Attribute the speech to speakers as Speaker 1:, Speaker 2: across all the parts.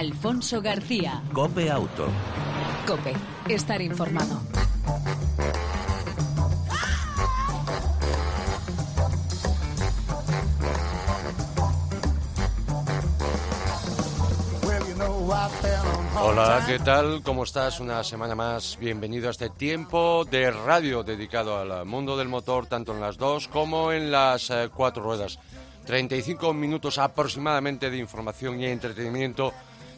Speaker 1: Alfonso García.
Speaker 2: Cope Auto.
Speaker 1: Cope, estar informado.
Speaker 3: Hola, ¿qué tal? ¿Cómo estás? Una semana más. Bienvenido a este tiempo de radio dedicado al mundo del motor, tanto en las dos como en las eh, cuatro ruedas. 35 minutos aproximadamente de información y entretenimiento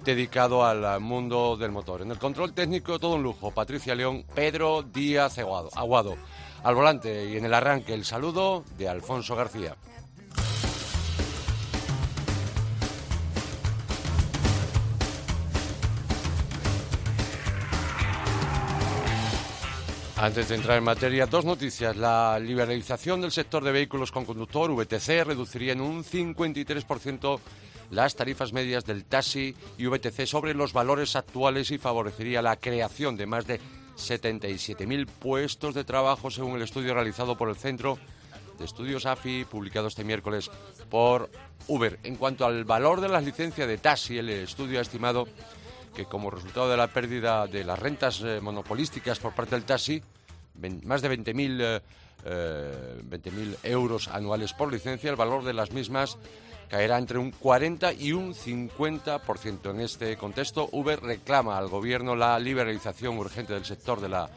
Speaker 3: dedicado al mundo del motor. En el control técnico todo un lujo. Patricia León, Pedro Díaz Aguado. Al volante y en el arranque el saludo de Alfonso García. Antes de entrar en materia, dos noticias. La liberalización del sector de vehículos con conductor, VTC, reduciría en un 53% las tarifas medias del taxi y VTC sobre los valores actuales y favorecería la creación de más de 77.000 puestos de trabajo, según el estudio realizado por el Centro de Estudios AFI, publicado este miércoles por Uber. En cuanto al valor de las licencias de taxi, el estudio ha estimado que como resultado de la pérdida de las rentas eh, monopolísticas por parte del taxi, más de 20.000 eh, euros anuales por licencia, el valor de las mismas caerá entre un 40 y un 50%. En este contexto, Uber reclama al Gobierno la liberalización urgente del sector de la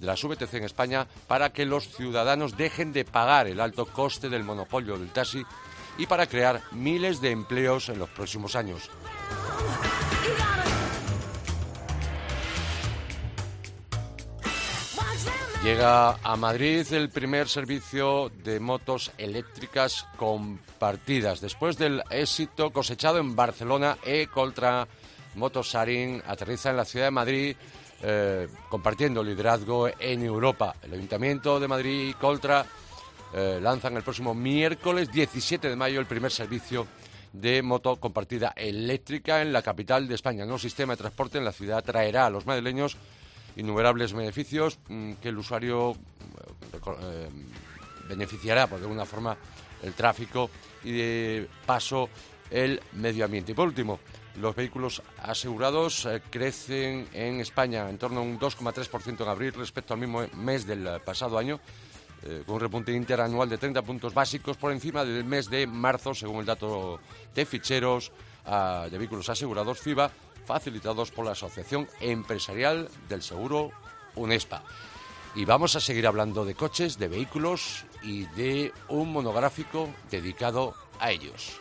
Speaker 3: de las VTC en España para que los ciudadanos dejen de pagar el alto coste del monopolio del taxi y para crear miles de empleos en los próximos años. Llega a Madrid el primer servicio de motos eléctricas compartidas. Después del éxito cosechado en Barcelona, E-Coltra Motosarin aterriza en la ciudad de Madrid eh, compartiendo liderazgo en Europa. El Ayuntamiento de Madrid y Coltra eh, lanzan el próximo miércoles 17 de mayo el primer servicio de moto compartida eléctrica en la capital de España. El nuevo sistema de transporte en la ciudad traerá a los madrileños innumerables beneficios mm, que el usuario eh, beneficiará por de alguna forma el tráfico y de paso el medio ambiente. Y por último, los vehículos asegurados eh, crecen en España en torno a un 2,3% en abril respecto al mismo mes del pasado año, eh, con un repunte interanual de 30 puntos básicos por encima del mes de marzo, según el dato de ficheros ah, de vehículos asegurados FIBA, facilitados por la Asociación Empresarial del Seguro UNESPA. Y vamos a seguir hablando de coches, de vehículos y de un monográfico dedicado a ellos.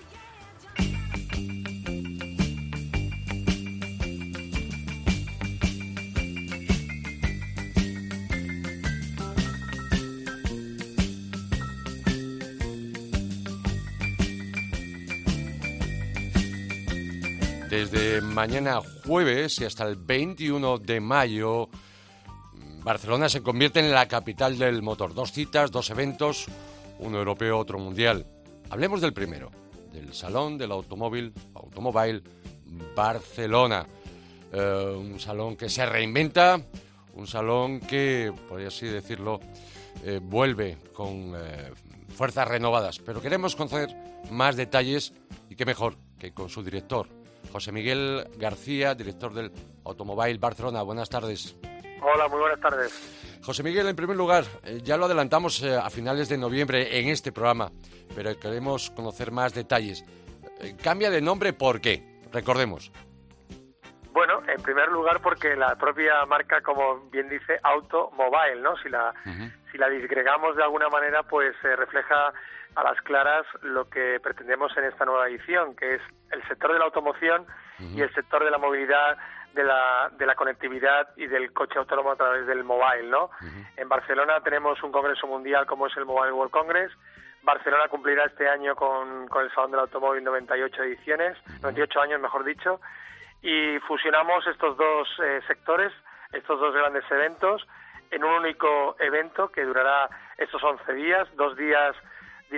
Speaker 3: Desde mañana jueves y hasta el 21 de mayo, Barcelona se convierte en la capital del motor. Dos citas, dos eventos, uno europeo, otro mundial. Hablemos del primero, del Salón del Automóvil, Automóvil Barcelona. Eh, un salón que se reinventa, un salón que, podría así decirlo, eh, vuelve con eh, fuerzas renovadas. Pero queremos conocer más detalles y qué mejor que con su director, José Miguel García, director del Automóvil Barcelona. Buenas tardes.
Speaker 4: Hola, muy buenas tardes.
Speaker 3: José Miguel, en primer lugar, eh, ya lo adelantamos eh, a finales de noviembre en este programa, pero queremos conocer más detalles. Eh, ¿Cambia de nombre por qué? Recordemos.
Speaker 4: Bueno, en primer lugar porque la propia marca, como bien dice, Automobile, ¿no? Si la, si la disgregamos de alguna manera, pues refleja a las claras lo que pretendemos en esta nueva edición, que es el sector de la automoción y el sector de la movilidad, de la, de la conectividad y del coche autónomo a través del mobile, ¿no? En Barcelona tenemos un congreso mundial como es el Mobile World Congress. Barcelona cumplirá este año con, con el Salón del Automóvil 98 ediciones, 98 años mejor dicho, y fusionamos estos dos eh, sectores, estos dos grandes eventos, en un único evento que durará estos 11 días, dos días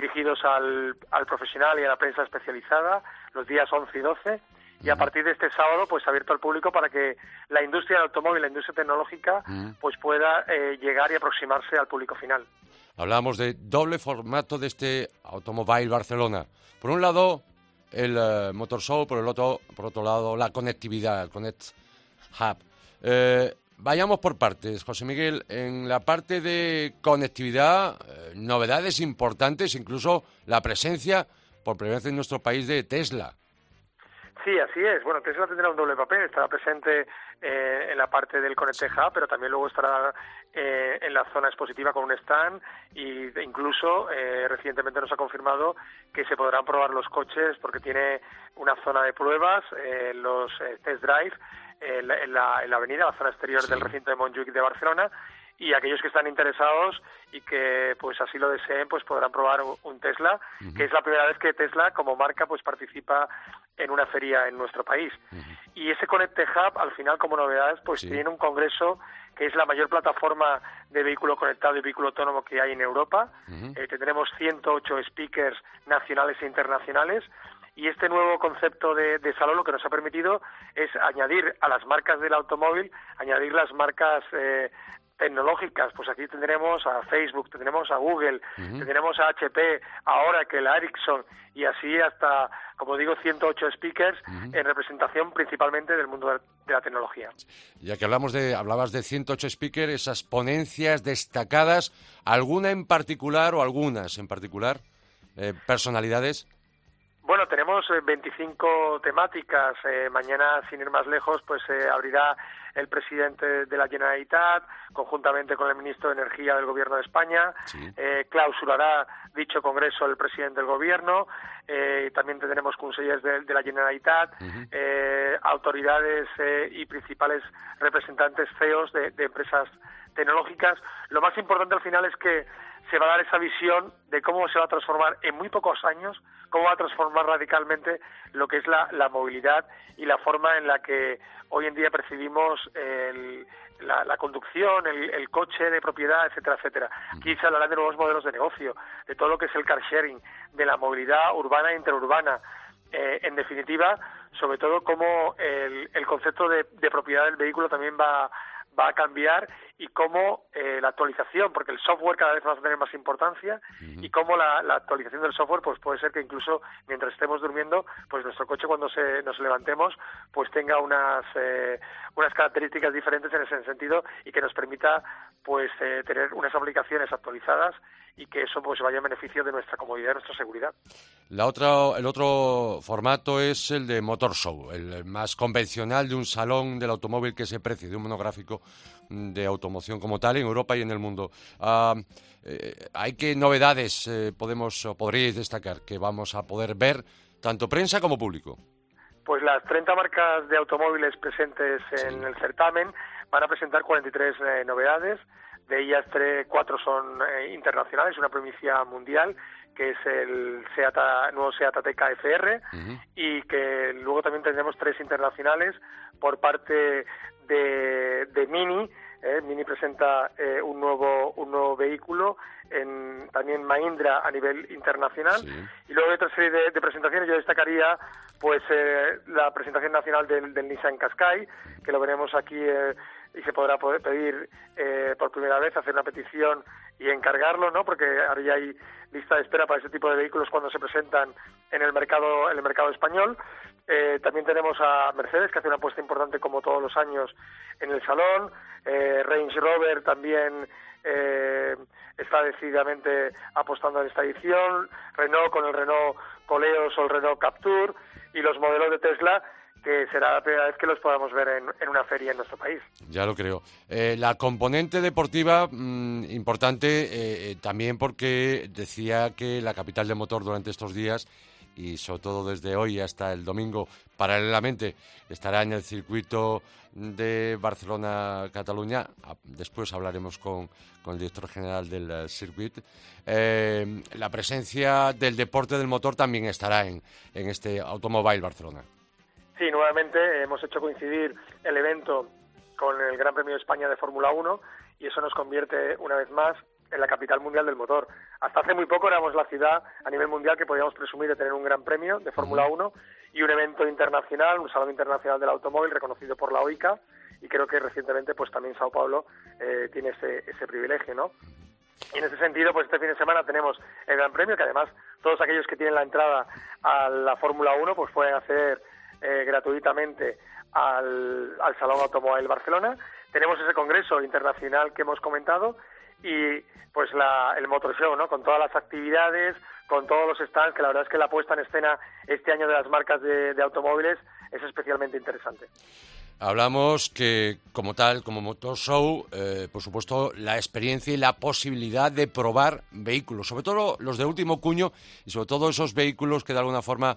Speaker 4: dirigidos al, al profesional y a la prensa especializada los días 11 y 12 y a partir de este sábado pues abierto al público para que la industria del automóvil, la industria tecnológica pues pueda eh, llegar y aproximarse al público final.
Speaker 3: Hablamos de doble formato de este Automóvil Barcelona. Por un lado, el eh, Motor Show, por el otro, por otro lado, la conectividad, el Connect Hub. Eh, vayamos por partes, José Miguel. En la parte de conectividad, eh, novedades importantes, incluso la presencia por primera vez en nuestro país de Tesla.
Speaker 4: Sí, así es. Bueno, Tesla tendrá un doble papel. Estará presente eh, en la parte del Connect Hub, pero también luego estará eh, en la zona expositiva con un stand y incluso eh, recientemente nos ha confirmado que se podrán probar los coches porque tiene una zona de pruebas, los test drive en la, en, la, avenida, la zona exterior del recinto de Montjuic de Barcelona y aquellos que están interesados y que pues así lo deseen pues podrán probar un Tesla que es la primera vez que Tesla como marca pues participa en una feria en nuestro país. Y ese Connect Hub al final como novedades pues tiene un congreso que es la mayor plataforma de vehículo conectado y vehículo autónomo que hay en Europa. Eh, tendremos 108 speakers nacionales e internacionales y este nuevo concepto de, de, salón lo que nos ha permitido es añadir a las marcas del automóvil, añadir las marcas eh, tecnológicas, pues aquí tendremos a Facebook, tendremos a Google, tendremos a HP, a Oracle, a Ericsson y así hasta, como digo, 108 speakers en representación principalmente del mundo de la tecnología.
Speaker 3: Ya que hablamos de, hablabas de 108 speakers, esas ponencias destacadas, ¿alguna en particular o algunas en particular, eh, personalidades?
Speaker 4: Bueno, tenemos 25 eh, temáticas. Eh, mañana, sin ir más lejos, pues eh, abrirá el presidente de la Generalitat, conjuntamente con el ministro de Energía del Gobierno de España. clausurará dicho congreso el presidente del Gobierno. también tendremos consejos de, la Generalitat, autoridades y principales representantes CEOs de empresas tecnológicas. Lo más importante al final es que se va a dar esa visión de cómo se va a transformar en muy pocos años, cómo va a transformar radicalmente lo que es la, movilidad y la forma en la que hoy en día percibimos la, conducción, el, coche de propiedad, etcétera, etcétera. Aquí se hablará de nuevos modelos de negocio, de todo lo que es el car sharing, de la movilidad urbana e interurbana. Eh, en definitiva, sobre todo cómo el, concepto de, de propiedad del vehículo también va va a cambiar y cómo eh, la actualización, porque el software cada vez va a tener más importancia y cómo la, actualización del software pues puede ser que incluso mientras estemos durmiendo, pues nuestro coche cuando se, nos levantemos pues tenga unas eh, unas características diferentes en ese sentido y que nos permita pues eh, tener unas aplicaciones actualizadas y que eso pues vaya en beneficio de nuestra comodidad y nuestra seguridad.
Speaker 3: La otra, el otro formato es el de Motor Show, el más convencional de un salón del automóvil que se precie, de un monográfico de automoción como tal en Europa y en el mundo. Eh, ¿Hay qué novedades eh, podemos o podríais destacar que vamos a poder ver tanto prensa como público?
Speaker 4: Pues las 30 marcas de automóviles presentes en el certamen van a presentar 43 eh, novedades. De ellas, tres, cuatro son internacionales, una provincia mundial, que es el Seat, nuevo Seat Ateca FR, y que luego también tendremos tres internacionales por parte de, Mini. Eh, Mini presenta eh, un nuevo un nuevo vehículo en también Mahindra a nivel internacional. Y luego hay otra serie de, presentaciones yo destacaría pues eh, la presentación nacional del, del, Nissan Qashqai que lo veremos aquí y se podrá poder pedir por primera vez hacer una petición y encargarlo no porque ahora ya hay lista de espera para ese tipo de vehículos cuando se presentan en el mercado en el mercado español eh, también tenemos a Mercedes, que hace una apuesta importante como todos los años en el salón. Eh, Range Rover también eh, está decididamente apostando en esta edición. Renault con el Renault Coleos o el Renault Capture. Y los modelos de Tesla que será la primera vez que los podamos ver en, una feria en nuestro país.
Speaker 3: Ya lo creo. la componente deportiva, mm, importante también porque decía que la capital de motor durante estos días y sobre todo desde hoy hasta el domingo, paralelamente, estará en el circuito de Barcelona-Cataluña. Ah, después hablaremos con, con, el director general del eh, circuito. Eh, la presencia del deporte del motor también estará en, en este Automobile Barcelona.
Speaker 4: Sí, nuevamente hemos hecho coincidir el evento con el Gran Premio de España de Fórmula 1 y eso nos convierte una vez más en la capital mundial del motor. Hasta hace muy poco éramos la ciudad a nivel mundial que podíamos presumir de tener un gran premio de Fórmula 1 y un evento internacional, un salón internacional del automóvil reconocido por la OICA y creo que recientemente pues también Sao Paulo eh, tiene ese, ese privilegio, ¿no? Y en ese sentido, pues este fin de semana tenemos el Gran Premio, que además todos aquellos que tienen la entrada a la Fórmula 1 pues pueden acceder eh, gratuitamente al, al Salón Automóvil Barcelona. Tenemos ese congreso internacional que hemos comentado y pues la, el Motor Show, ¿no? Con todas las actividades, con todos los stands, que la verdad es que la puesta en escena este año de las marcas de, automóviles es especialmente interesante.
Speaker 3: Hablamos que, como tal, como Motor Show, eh, por supuesto, la experiencia y la posibilidad de probar vehículos, sobre todo los de último cuño y sobre todo esos vehículos que de alguna forma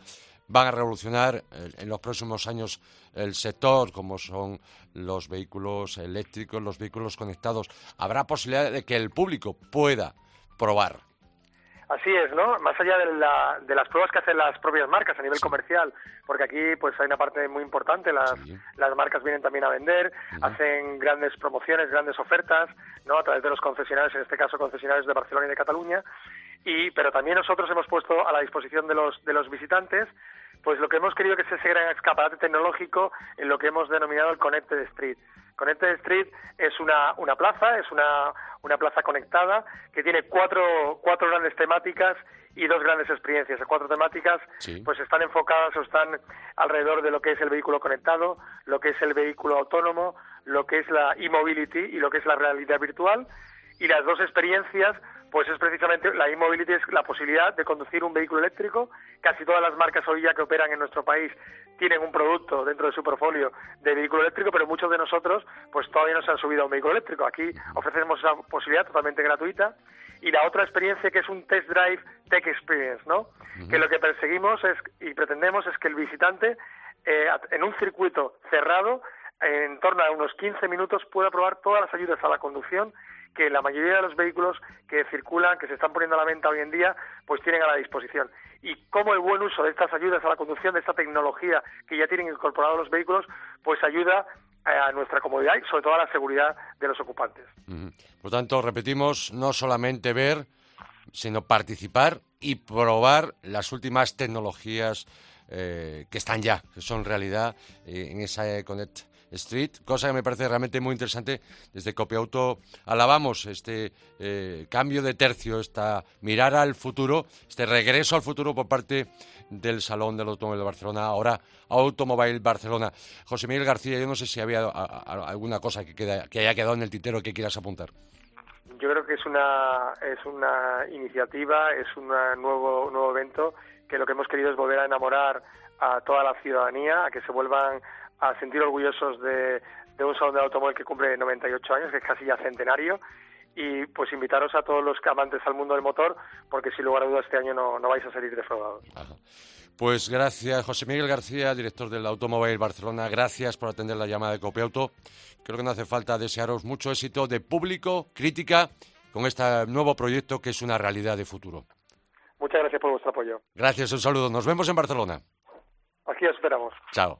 Speaker 3: van a revolucionar eh, en los próximos años el sector, como son los vehículos eléctricos, los vehículos conectados. Habrá posibilidad de que el público pueda probar.
Speaker 4: Así es, ¿no? Más allá de, las pruebas que hacen las propias marcas a nivel comercial, porque aquí pues hay una parte muy importante, las, las marcas vienen también a vender, hacen grandes promociones, grandes ofertas, ¿no? A través de los concesionarios, en este caso concesionarios de Barcelona y de Cataluña, y pero también nosotros hemos puesto a la disposición de los de los visitantes pues lo que hemos querido que es ese gran escaparate tecnológico en lo que hemos denominado el Connected Street. Connected Street es una, una plaza, es una, una plaza conectada que tiene cuatro, cuatro grandes temáticas y dos grandes experiencias. Las cuatro temáticas pues están enfocadas o están alrededor de lo que es el vehículo conectado, lo que es el vehículo autónomo, lo que es la e-mobility y lo que es la realidad virtual. Y las dos experiencias pues es precisamente la e-mobility es la posibilidad de conducir un vehículo eléctrico. Casi todas las marcas hoy ya que operan en nuestro país tienen un producto dentro de su portfolio de vehículo eléctrico, pero muchos de nosotros pues todavía no se han subido a un vehículo eléctrico. Aquí ofrecemos esa posibilidad totalmente gratuita. Y la otra experiencia que es un test drive tech experience, ¿no? Que lo que perseguimos es y pretendemos es que el visitante eh, en un circuito cerrado en torno a unos 15 minutos pueda probar todas las ayudas a la conducción que la mayoría de los vehículos que circulan, que se están poniendo a la venta hoy en día, pues tienen a la disposición. Y cómo el buen uso de estas ayudas a la conducción, de esta tecnología que ya tienen incorporado los vehículos, pues ayuda a nuestra comodidad y sobre todo a la seguridad de los ocupantes.
Speaker 3: Por tanto, repetimos, no solamente ver, sino participar y probar las últimas tecnologías eh, que están ya, que son realidad eh, en esa Connect Street, cosa que me parece realmente muy interesante. Desde Copiauto alabamos este eh, cambio de tercio, esta mirar al futuro, este regreso al futuro por parte del Salón del Automóvil de Barcelona, ahora Automóvil Barcelona. José Miguel García, yo no sé si había alguna cosa que, que haya quedado en el tintero que quieras apuntar.
Speaker 4: Yo creo que es una, es una iniciativa, es un nuevo, nuevo evento que lo que hemos querido es volver a enamorar a toda la ciudadanía, a que se vuelvan a sentir orgullosos de, un salón de automóvil que cumple 98 años, que es casi ya centenario, y pues invitaros a todos los amantes al mundo del motor, porque sin lugar a dudas este año no, vais a salir defraudados.
Speaker 3: Pues gracias, José Miguel García, director del Automóvil Barcelona. Gracias por atender la llamada de Copiauto. Creo que no hace falta desearos mucho éxito de público, crítica, con este nuevo proyecto que es una realidad de futuro.
Speaker 4: Muchas gracias por vuestro apoyo.
Speaker 3: Gracias, un saludo. Nos vemos en Barcelona.
Speaker 4: Aquí os esperamos.
Speaker 3: Chao.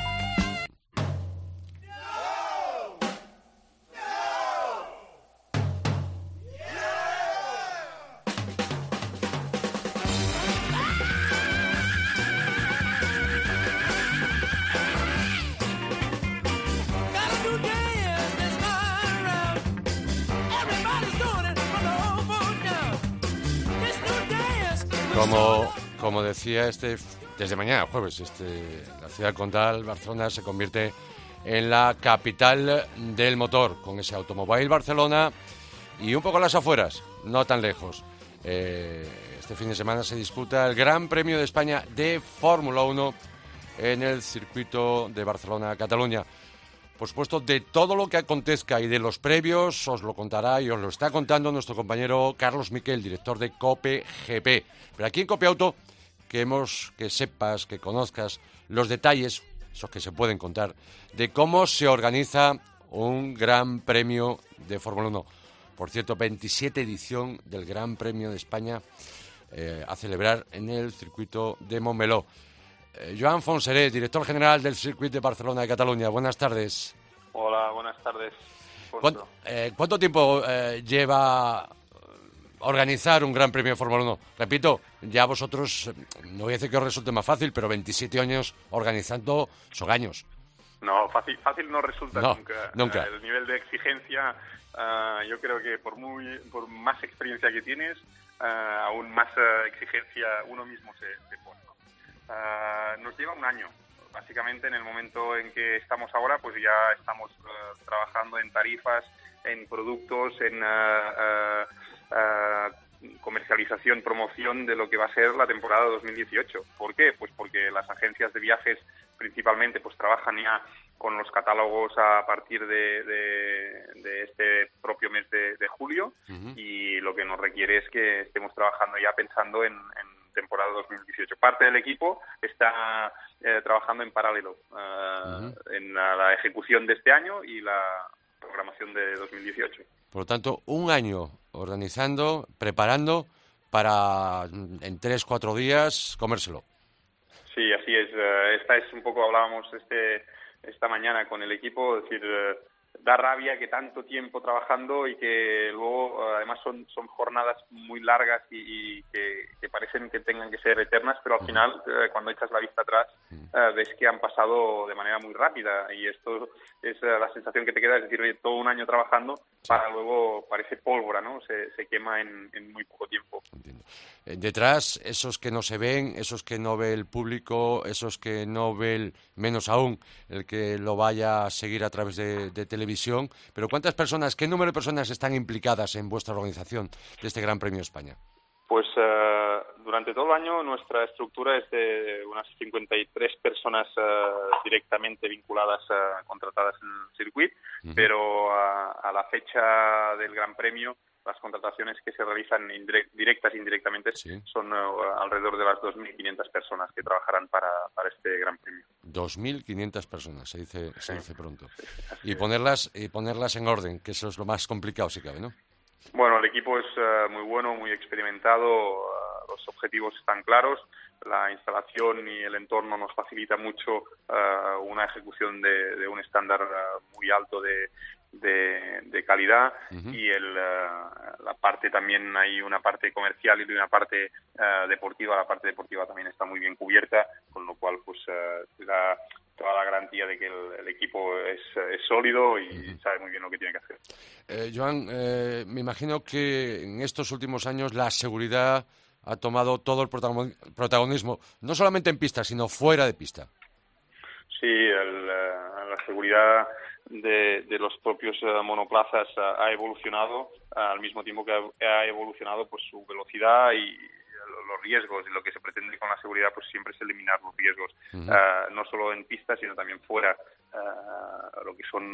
Speaker 3: Como, decía, este, desde mañana, jueves, este, la ciudad condal, Barcelona, se convierte en la capital del motor, con ese Automóvil Barcelona y un poco las afueras, no tan lejos. Eh, este fin de semana se disputa el Gran Premio de España de Fórmula 1 en el circuito de Barcelona-Cataluña. Por supuesto, de todo lo que acontezca y de los previos os lo contará y os lo está contando nuestro compañero Carlos Miquel, director de COPE GP. Pero aquí en COPE Auto queremos que sepas, que conozcas los detalles, esos que se pueden contar, de cómo se organiza un gran premio de Fórmula 1. Por cierto, 27 edición del Gran Premio de España eh, a celebrar en el circuito de Montmeló. Eh, Joan Fonseré, director general del Circuit de Barcelona de Cataluña. Buenas tardes.
Speaker 5: Hola, buenas tardes.
Speaker 3: Eh, ¿Cuánto, tiempo lleva organizar un Gran Premio de Fórmula 1? Repito, ya vosotros, no voy a decir que os resulte más fácil, pero 27 años organizando son años.
Speaker 2: No, fácil, fácil no resulta
Speaker 3: nunca. nunca.
Speaker 2: El nivel de exigencia, yo creo que por, muy, por más experiencia que tienes, aún más exigencia uno mismo se, se pone. nos lleva un año básicamente en el momento en que estamos ahora, pues ya estamos eh, trabajando en tarifas, en productos, en uh, comercialización, promoción de lo que va a ser la temporada 2018. ¿Por qué? Pues porque las agencias de viajes principalmente pues trabajan ya con los catálogos a partir de, de, este propio mes de, julio y lo que nos requiere es que estemos trabajando ya pensando en temporada 2018. Parte del equipo está eh, trabajando en paralelo eh, en la, ejecución de este año y la programación de 2018.
Speaker 3: Por lo tanto, un año organizando, preparando para en tres, cuatro días comérselo.
Speaker 2: Sí, así es. Eh, esta es un poco, hablábamos este, esta mañana con el equipo, decir, da rabia que tanto tiempo trabajando y que luego además son, son jornadas muy largas y, que, parecen que tengan que ser eternas, pero al final eh, cuando echas la vista atrás eh, ves que han pasado de manera muy rápida y esto es eh, la sensación que te queda, es decir, oye, todo un año trabajando para luego parece pólvora, ¿no? Se, se quema en, en, muy poco tiempo.
Speaker 3: Detrás, esos que no se ven, esos que no ve el público, esos que no ve el, menos aún el que lo vaya a seguir a través de, de televisión, pero ¿cuántas personas, qué número de personas están implicadas en vuestra organización de este Gran Premio España?
Speaker 2: Pues uh, durante todo el año nuestra estructura es de unas 53 personas uh, directamente vinculadas, uh, contratadas en el circuito, uh -huh. pero a la fecha del Gran Premio las contrataciones que se realizan directas e indirectamente sí. son uh, alrededor de las 2.500 personas que trabajarán para, para este Gran Premio.
Speaker 3: 2.500 personas, se dice, se dice pronto. Y ponerlas y ponerlas en orden, que eso es lo más complicado, si cabe, ¿no?
Speaker 2: Bueno, el equipo es uh, muy bueno, muy experimentado, uh, los objetivos están claros, la instalación y el entorno nos facilita mucho una ejecución de, de un estándar muy alto de, de, de calidad uh -huh. y el, uh, la parte también hay una parte comercial y una parte uh, deportiva. La parte deportiva también está muy bien cubierta, con lo cual pues te da toda la garantía de que el, el equipo es, es, sólido y uh -huh. sabe muy bien lo que tiene que hacer.
Speaker 3: Eh, Joan, eh, me imagino que en estos últimos años la seguridad ha tomado todo el protagonismo, no solamente en pista, sino fuera de pista.
Speaker 2: Sí, el, la seguridad de, de los propios uh, monoplazas uh, ha evolucionado uh, al mismo tiempo que ha, ha, evolucionado pues su velocidad y los riesgos y lo que se pretende con la seguridad pues siempre es eliminar los riesgos uh -huh. no solo en pista sino también fuera lo que son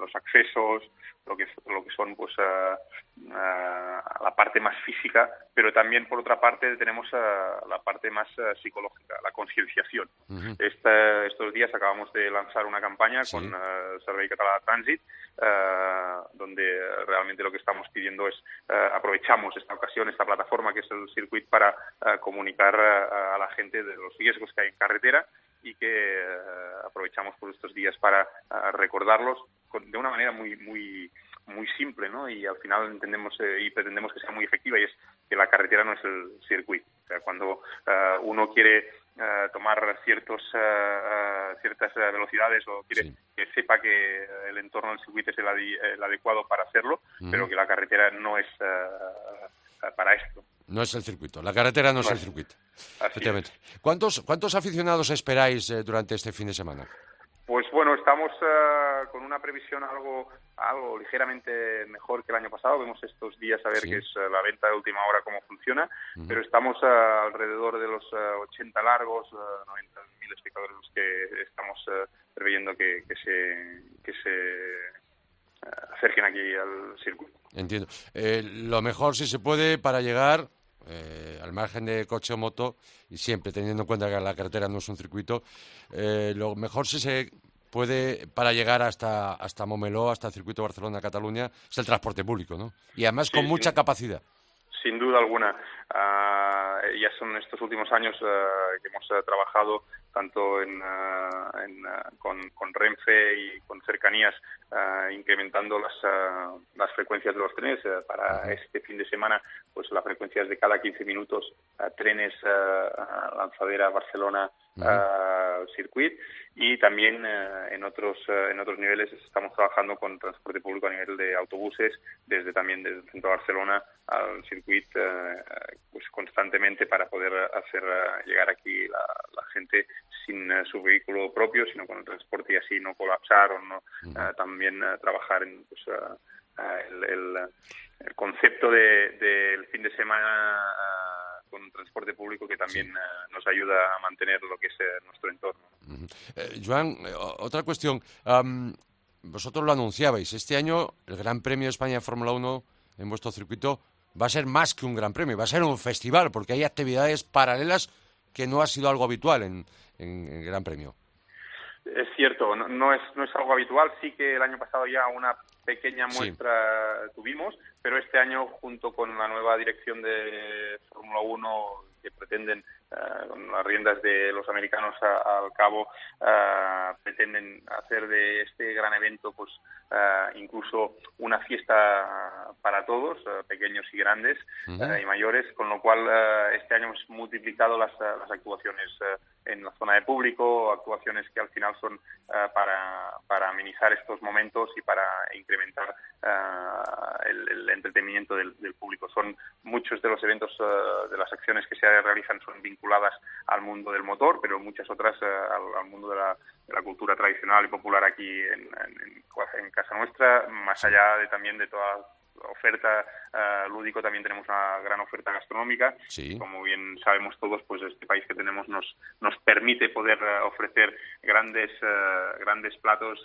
Speaker 2: los accesos lo que lo que son pues la parte más física pero también por otra parte tenemos la parte más psicológica la concienciación uh -huh. Estos días acabamos de lanzar una campaña sí. con uh, Servei Català de Trànsit uh, donde realmente lo que estamos pidiendo es uh, aprovechamos esta ocasión, esta plataforma que es el circuit para comunicar a la gente de los riesgos que hay en carretera y que aprovechamos por estos días para recordarlos con, de una manera muy muy muy simple, ¿no? Y al final entendemos eh, y pretendemos que sea muy efectiva y es que la carretera no es el circuito. O sea, cuando uno quiere uh, tomar ciertos uh, ciertas velocidades o quiere sí. que sepa que el entorno del circuito es el, el adecuado para hacerlo, uh pero que la carretera no es para esto.
Speaker 3: No es el circuito, la carretera no, no es el circuito. Efectivamente. Es. ¿Cuántos, ¿Cuántos aficionados esperáis eh, durante este fin de semana?
Speaker 2: Pues bueno, estamos uh, con una previsión algo algo ligeramente mejor que el año pasado. Vemos estos días a ver sí. qué es uh, la venta de última hora, cómo funciona, uh -huh. pero estamos uh, alrededor de los 80 largos, 90 mil espectadores los que estamos preveyendo que, que, se, que se acerquen aquí al circuito.
Speaker 3: Entiendo. Eh, lo mejor, si se puede, para llegar eh, al margen de coche o moto, y siempre teniendo en cuenta que la carretera no es un circuito, eh, lo mejor si se puede, para llegar hasta, hasta Momeló, hasta el circuito Barcelona-Cataluña, es el transporte público, ¿no? Y además sí, con mucha
Speaker 2: sí.
Speaker 3: capacidad.
Speaker 2: sin duda alguna. Ah, ya son estos últimos años que hemos trabajado tanto en, con, con, Renfe y con cercanías, incrementando las, las frecuencias de los trenes. para este fin de semana, pues las frecuencias de cada 15 minutos, trenes lanzadera Barcelona circuit y también en otros en otros niveles estamos trabajando con transporte público a nivel de autobuses desde también desde el centro de Barcelona al circuito pues constantemente para poder hacer llegar aquí la, gente sin su vehículo propio sino con el transporte y así no colapsar o no también trabajar en pues, el, el, concepto del de, fin de semana con transporte público que también eh, nos ayuda a mantener lo que es eh, nuestro entorno.
Speaker 3: Eh, Joan, otra cuestión. vosotros lo anunciabais. Este año el Gran Premio de España de Fórmula 1 en vuestro circuito va a ser más que un Gran Premio, va a ser un festival, porque hay actividades paralelas que no ha sido algo habitual en, el Gran Premio.
Speaker 2: Es cierto, no, es, no es algo habitual. Sí que el año pasado ya una pequeña muestra tuvimos, pero este año, junto con la nueva dirección de Fórmula 1 que pretenden, con las riendas de los americanos al cabo, eh, pretenden hacer de este gran evento pues eh, incluso una fiesta para todos, pequeños y grandes y mayores, con lo cual este año hemos multiplicado las, las actuaciones en la zona de público, actuaciones que al final son para, para amenizar estos momentos y para incrementar el, el, entretenimiento del, público. Son muchos de los eventos, de las acciones que se realizan son vinculadas al mundo del motor, pero muchas otras al, mundo de la, de la, cultura tradicional y popular aquí en, en, en, casa nuestra, más allá de también de toda oferta uh, lúdico también tenemos una gran oferta gastronómica. Como bien sabemos todos, pues este país que tenemos nos nos permite poder uh, ofrecer grandes uh, grandes platos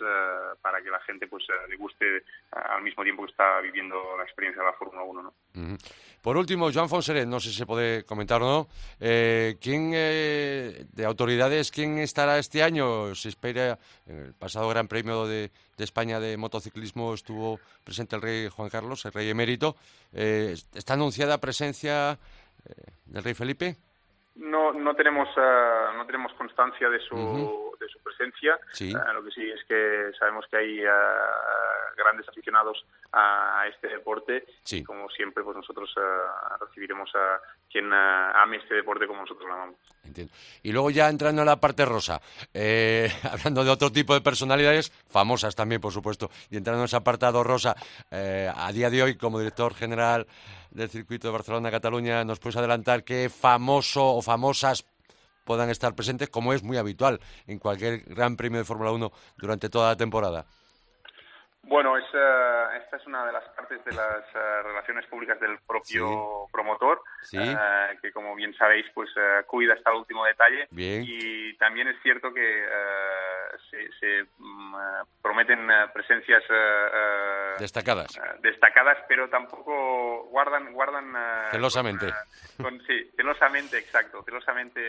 Speaker 2: para que la gente pues le guste al mismo tiempo que está viviendo la experiencia de la Fórmula 1, ¿no?
Speaker 3: -huh. Por último, Joan Fonseré, no sé si se puede comentar o no, eh, ¿quién eh, de autoridades, quién estará este año? Se espera, en el pasado Gran Premio de, de España de motociclismo estuvo presente el rey Juan Carlos, el rey emérito. Eh, ¿Está anunciada presencia eh, del rey Felipe?
Speaker 2: No, no tenemos uh, no tenemos constancia de su uh -huh. Su presencia.
Speaker 3: Sí.
Speaker 2: Uh, lo que sí es que sabemos que hay grandes aficionados a este deporte
Speaker 3: sí.
Speaker 2: y como siempre pues nosotros recibiremos a quien ame este deporte como nosotros lo amamos.
Speaker 3: Entiendo. Y luego ya entrando en la parte rosa, eh, hablando de otro tipo de personalidades, famosas también por supuesto, y entrando en ese apartado rosa, eh, a día de hoy como director general del circuito de Barcelona-Cataluña, ¿nos puedes adelantar qué famoso o famosas puedan estar presentes, como es muy habitual en cualquier gran premio de Fórmula 1 durante toda la temporada?
Speaker 2: Bueno, es, uh, esta es una de las partes de las uh, relaciones públicas del propio
Speaker 3: sí.
Speaker 2: promotor,
Speaker 3: sí.
Speaker 2: uh, que como bien sabéis, pues cuida hasta el último detalle.
Speaker 3: Bien.
Speaker 2: Y también es cierto que se, se um, prometen presencias
Speaker 3: destacadas,
Speaker 2: destacadas, pero tampoco guardan, guardan
Speaker 3: celosamente.
Speaker 2: Con, con, sí, celosamente, exacto, celosamente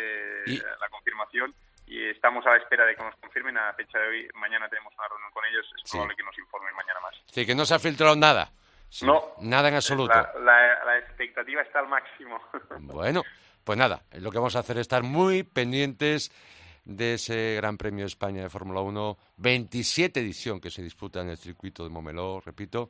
Speaker 3: y...
Speaker 2: la confirmación y estamos a la espera de que nos confirmen a fecha de hoy. Mañana tenemos una reunión con ellos, es probable que nos informen mañana más.
Speaker 3: Sí, que no se ha filtrado nada.
Speaker 2: Sí, no.
Speaker 3: Nada en absoluto.
Speaker 2: La, la, la, expectativa está al máximo.
Speaker 3: Bueno, pues nada, lo que vamos a hacer es estar muy pendientes de ese Gran Premio de España de Fórmula 1, 27 edición que se disputa en el circuito de Momeló, repito.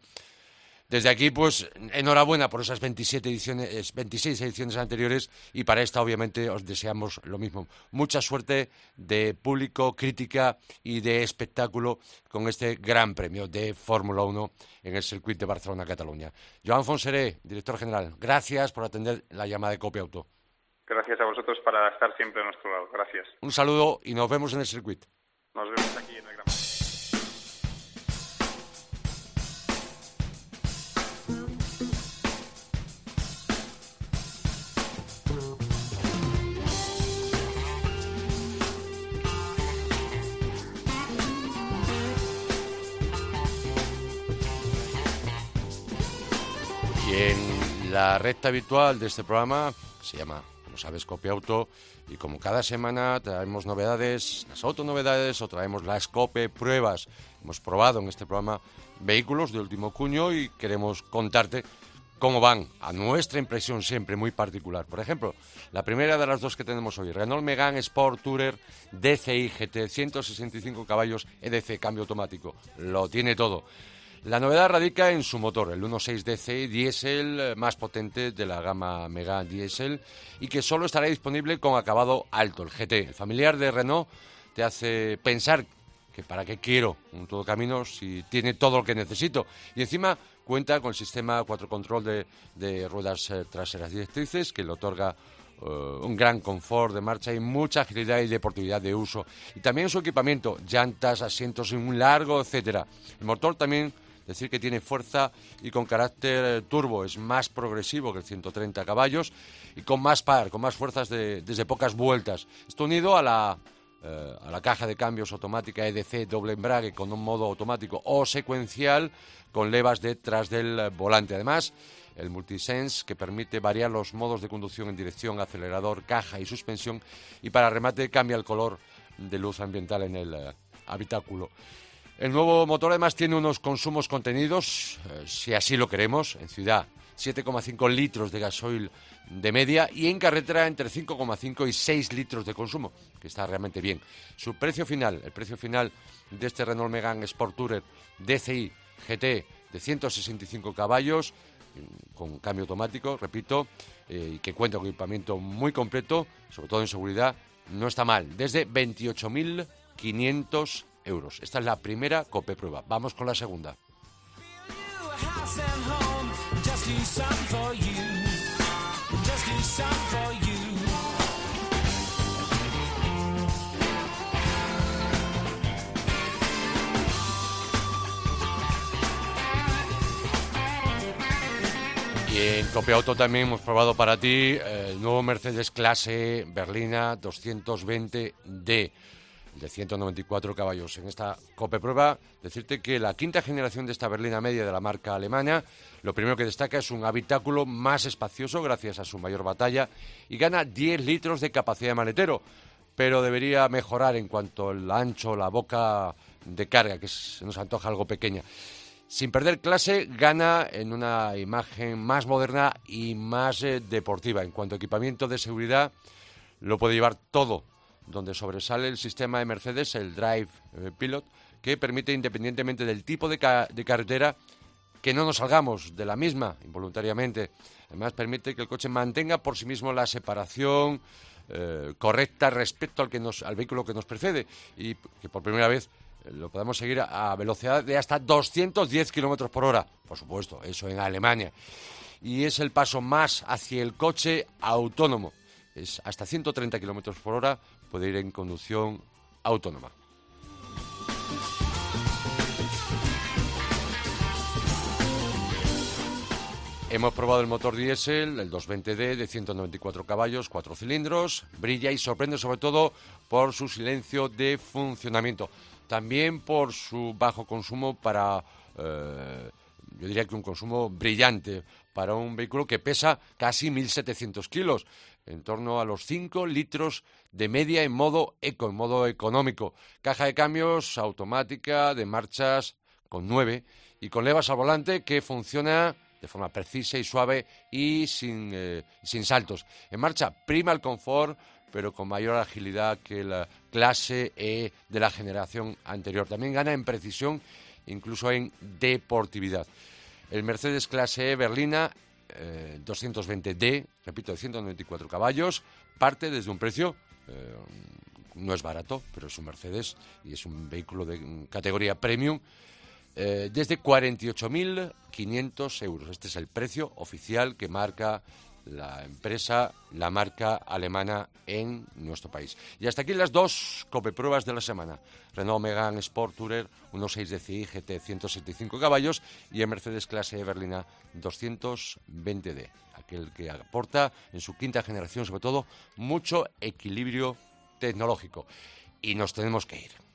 Speaker 3: Desde aquí, pues, enhorabuena por esas 27 ediciones, 26 ediciones anteriores y para esta, obviamente, os deseamos lo mismo. Mucha suerte de público, crítica y de espectáculo con este gran premio de Fórmula 1 en el circuito de Barcelona-Cataluña. Joan Fonseré, director general, gracias por atender la llamada de Copia Auto.
Speaker 2: Gracias a vosotros para estar siempre a nuestro lado. Gracias.
Speaker 3: Un saludo y nos vemos en el circuito.
Speaker 2: Nos vemos aquí en el Gran
Speaker 3: En la recta habitual de este programa se llama, como sabes, Copia Auto. Y como cada semana traemos novedades, las autonovedades o traemos las COPE pruebas. Hemos probado en este programa vehículos de último cuño y queremos contarte cómo van, a nuestra impresión siempre muy particular. Por ejemplo, la primera de las dos que tenemos hoy, Renault Megane Sport Tourer DCI GT, 165 caballos, EDC, cambio automático, lo tiene todo. La novedad radica en su motor, el 1.6 DCI diésel más potente de la gama Megane Diesel y que solo estará disponible con acabado alto, el GT. El familiar de Renault te hace pensar que para qué quiero un todo camino si tiene todo lo que necesito. Y encima cuenta con el sistema 4 control de, ruedas eh, traseras directrices que le otorga eh, un gran confort de marcha y mucha agilidad y deportividad de uso. Y también su equipamiento, llantas, asientos un largo, etcétera. El motor también decir que tiene fuerza y con carácter eh, turbo, es más progresivo que el 130 caballos y con más par, con más fuerzas desde pocas vueltas. Esto unido a la eh, a la caja de cambios automática EDC doble embrague con un modo automático o secuencial con levas detrás del volante. Además, el multisense que permite variar los modos de conducción en dirección, acelerador, caja y suspensión y para remate cambia el color de luz ambiental en el eh, habitáculo. El nuevo motor además tiene unos consumos contenidos, eh, si así lo queremos, en ciudad 7,5 litros de gasoil de media y en carretera entre 5,5 y 6 litros de consumo, que está realmente bien. Su precio final, el precio final de este Renault Megane Sport Tourer DCI GT de 165 caballos, con cambio automático, repito, eh, y que cuenta con equipamiento muy completo, sobre todo en seguridad, no está mal. Desde 28.500 euros. Esta es la primera COPE prueba. Vamos con la segunda. Y en Auto también hemos probado para ti el nuevo Mercedes clase Berlina 220D de 194 caballos. En esta COPE prueba, decirte que la quinta generación de esta berlina media de la marca alemana, lo primero que destaca es un habitáculo más espacioso gracias a su mayor batalla y gana 10 litros de capacidad de maletero, pero debería mejorar en cuanto al ancho, la boca de carga, que se nos antoja algo pequeña. Sin perder clase, gana en una imagen más moderna y más eh, deportiva. En cuanto a equipamiento de seguridad, lo puede llevar todo donde sobresale el sistema de Mercedes, el Drive eh, Pilot, que permite, independientemente del tipo de, carretera, que no nos salgamos de la misma involuntariamente. Además, permite que el coche mantenga por sí mismo la separación eh, correcta respecto al, que nos, al vehículo que nos precede y que por primera vez eh, lo podamos seguir a, velocidad de hasta 210 kilómetros por hora. Por supuesto, eso en Alemania. Y es el paso más hacia el coche autónomo. Es hasta 130 kilómetros por hora puede ir en conducción autónoma. Hemos probado el motor diésel, el 220D de 194 caballos, 4 cilindros, brilla y sorprende sobre todo por su silencio de funcionamiento, también por su bajo consumo para, eh, yo diría que un consumo brillante para un vehículo que pesa casi 1.700 kilos en torno a los 5 litros de media en modo eco, en modo económico. Caja de cambios automática de marchas con 9 y con levas al volante que funciona de forma precisa y suave y sin, eh, sin saltos. En marcha prima el confort, pero con mayor agilidad que la clase E de la generación anterior. También gana en precisión, incluso en deportividad. El Mercedes clase E berlina 220D, eh, repito, de 194 caballos, parte desde un precio, eh, no es barato, pero es un Mercedes y es un vehículo de categoría premium, eh, desde 48.500 euros. Este es el precio oficial que marca la empresa, la marca alemana en nuestro país. Y hasta aquí las dos pruebas de la semana. Renault Megane Sport Tourer 1.6 DCI GT 175 caballos y el Mercedes Clase E Berlina 220D. Aquel que aporta en su quinta generación, sobre todo, mucho equilibrio tecnológico. Y nos tenemos que ir.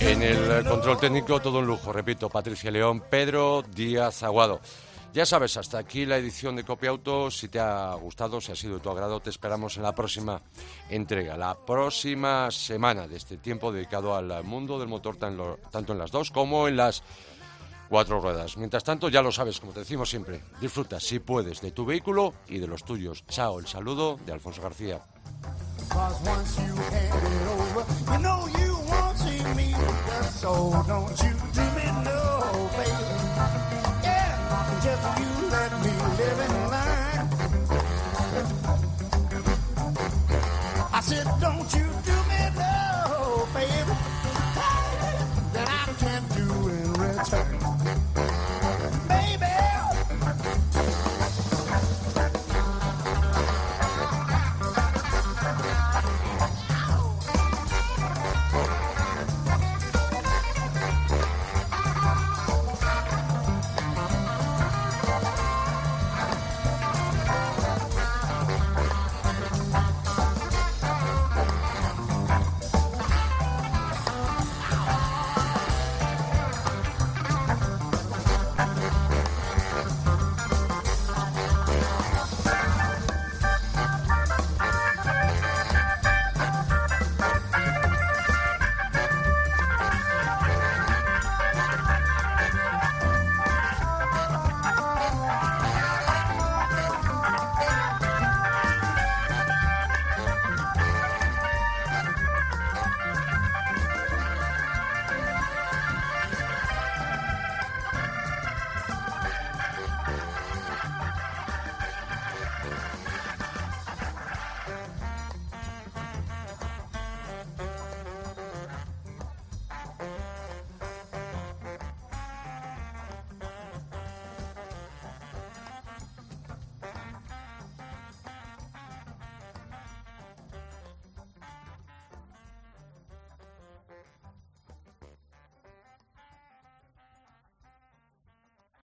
Speaker 3: En el control técnico todo un lujo, repito, Patricia León, Pedro Díaz Aguado. Ya sabes, hasta aquí la edición de Copia Auto. Si te ha gustado, si ha sido de tu agrado, te esperamos en la próxima entrega, la próxima semana de este tiempo dedicado al mundo del motor, tanto en las dos como en las cuatro ruedas. Mientras tanto, ya lo sabes, como te decimos siempre, disfruta, si puedes, de tu vehículo y de los tuyos. Chao, el saludo de Alfonso García.